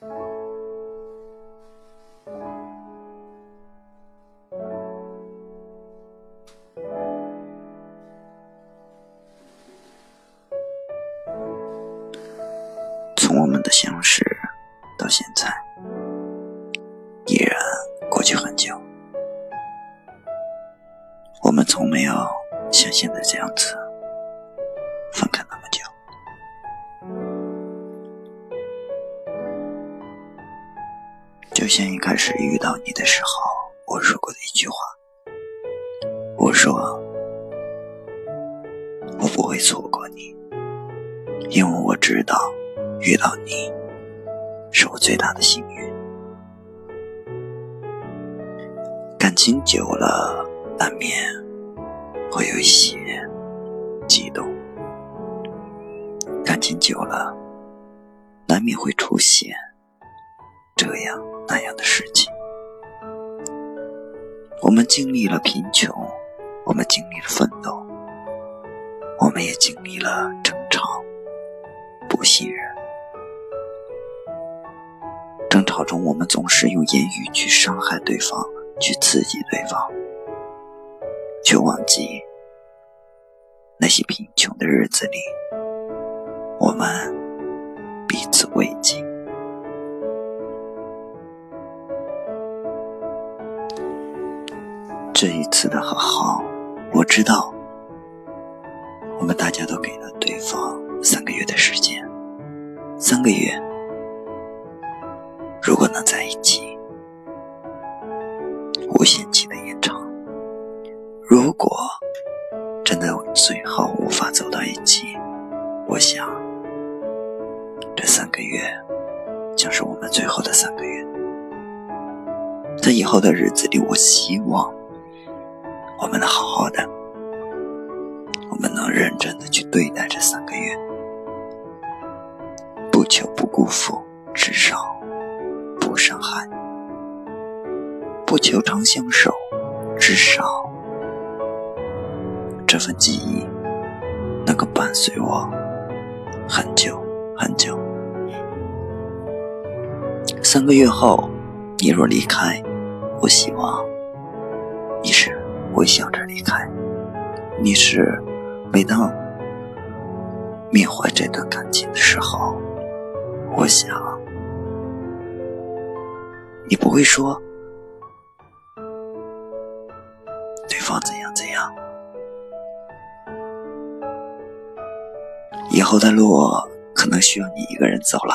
从我们的相识到现在，依然过去很久。我们从没有像现在这样子就像一开始遇到你的时候，我说过的一句话，我说我不会错过你，因为我知道遇到你是我最大的幸运。感情久了，难免会有一些激动；感情久了，难免会出现这样那样的事情。我们经历了贫穷，我们经历了奋斗，我们也经历了争吵、不信任。争吵中，我们总是用言语去伤害对方，去刺激对方，却忘记那些贫穷的日子里，我们彼此慰藉。这一次的和好，我知道，我们大家都给了对方三个月的时间，三个月，如果能在一起，无限期的延长；如果真的最后无法走到一起，我想，这三个月将是我们最后的三个月。在以后的日子里，我希望。我们能好好的，我们能认真的去对待这三个月，不求不辜负，至少不伤害；不求长相守，至少这份记忆能够伴随我很久很久。三个月后，你若离开，我希望你是。微笑着离开，你是每当缅怀这段感情的时候，我想你不会说对方怎样怎样，以后的路可能需要你一个人走了，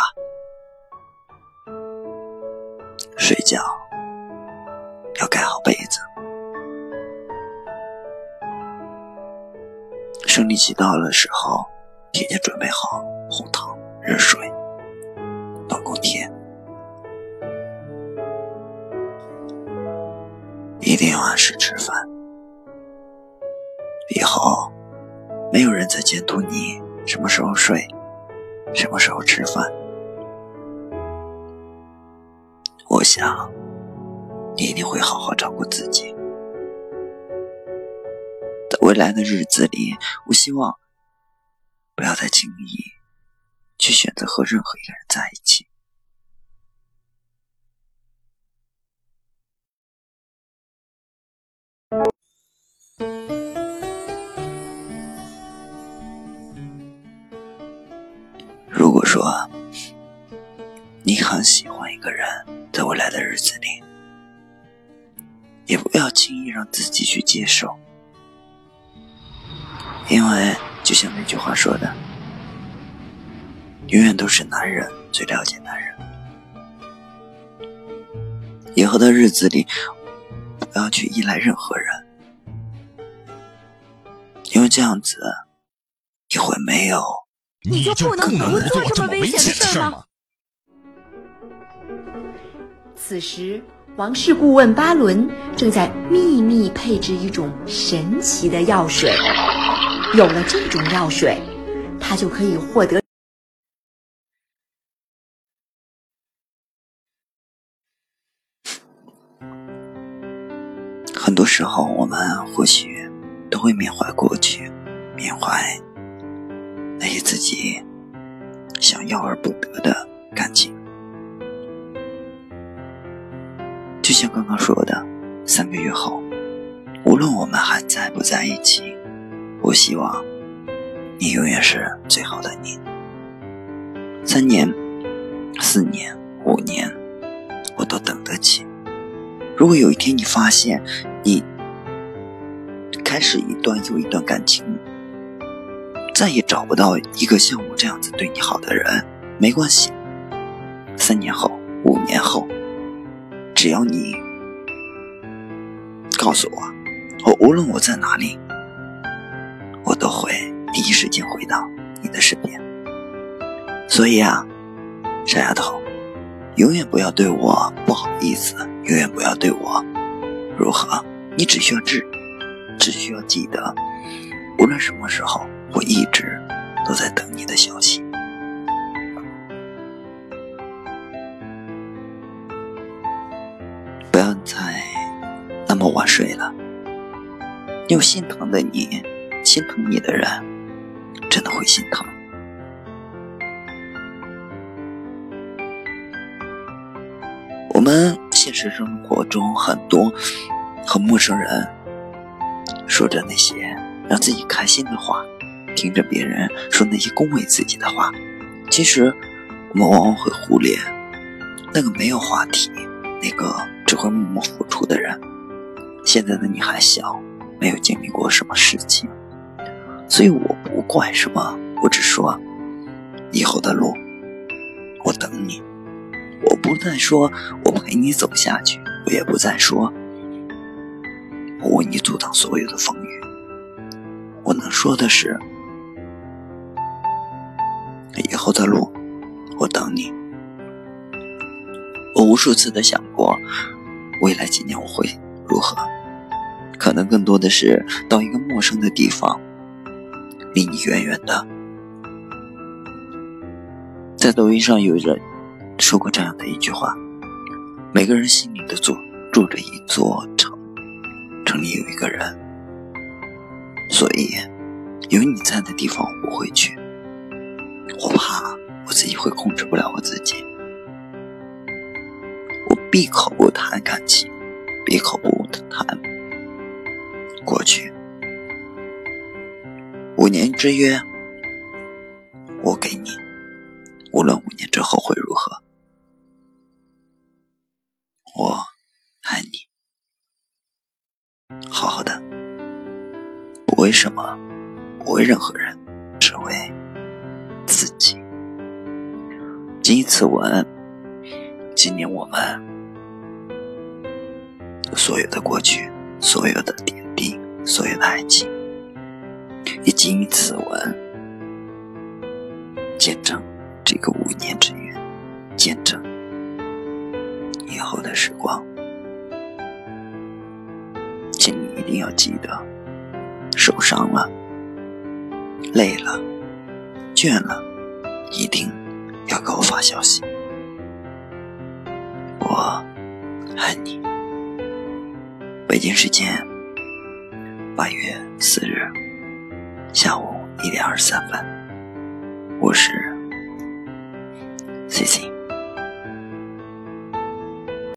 睡觉要盖好被子。生理期到了时候，提前准备好红糖、热水、暖宫贴，一定要按时吃饭。以后没有人再监督你什么时候睡，什么时候吃饭。我想，你一定会好好照顾自己。未来的日子里，我希望不要再轻易去选择和任何一个人在一起。如果说你很喜欢一个人，在未来的日子里，也不要轻易让自己去接受。因为就像那句话说的，永远都是男人最了解男人。以后的日子里，不要去依赖任何人，因为这样子你会没有。你就不能不做这么危险的事吗？此时，王室顾问巴伦正在秘密配置一种神奇的药水。有了这种药水，他就可以获得。很多时候，我们或许都会缅怀过去，缅怀那些自己想要而不得的感情，就像刚刚说的，三个月后，无论我们还在不在一起，我希望你永远是最好的你。三年、四年、五年，我都等得起。如果有一天你发现你开始一段又一段感情，再也找不到一个像我这样子对你好的人，没关系。三年后、五年后，只要你告诉我，我无论我在哪里，一时间回到你的身边。所以啊，傻丫头，永远不要对我不好意思，永远不要对我如何。你只需要知，只需要记得，无论什么时候，我一直都在等你的消息。不要再那么晚睡了。有心疼的你，心疼你的人，心疼。我们现实生活中很多和陌生人说着那些让自己开心的话，听着别人说那些恭维自己的话，其实我们往往会忽略那个没有话题、那个只会默默付出的人。现在的你还小，没有经历过什么事情，所以我怪什么，我只说以后的路，我等你。我不再说我陪你走下去，我也不再说我为你阻挡所有的风雨。我能说的是，以后的路，我等你。我无数次的想过，未来几年我会如何？可能更多的是到一个陌生的地方，离你远远的。在抖音上有人。说过这样的一句话：每个人心里都住住着一座城，城里有一个人，所以有你在的地方我不会去。我怕我自己会控制不了我自己，我闭口不谈感情，闭口不谈过去。五年之约，我给你，无论五年之后会如何。我爱你，好好的，不为什么，不为任何人，只为自己。谨以此文纪念我们所有的过去，所有的点滴，所有的爱情，也谨以此文见证这个五年之约，见证。以后的时光，请你一定要记得，受伤了、累了、倦了，一定要给我发消息。我爱你。北京时间八月四日下午一点二十三分，我是。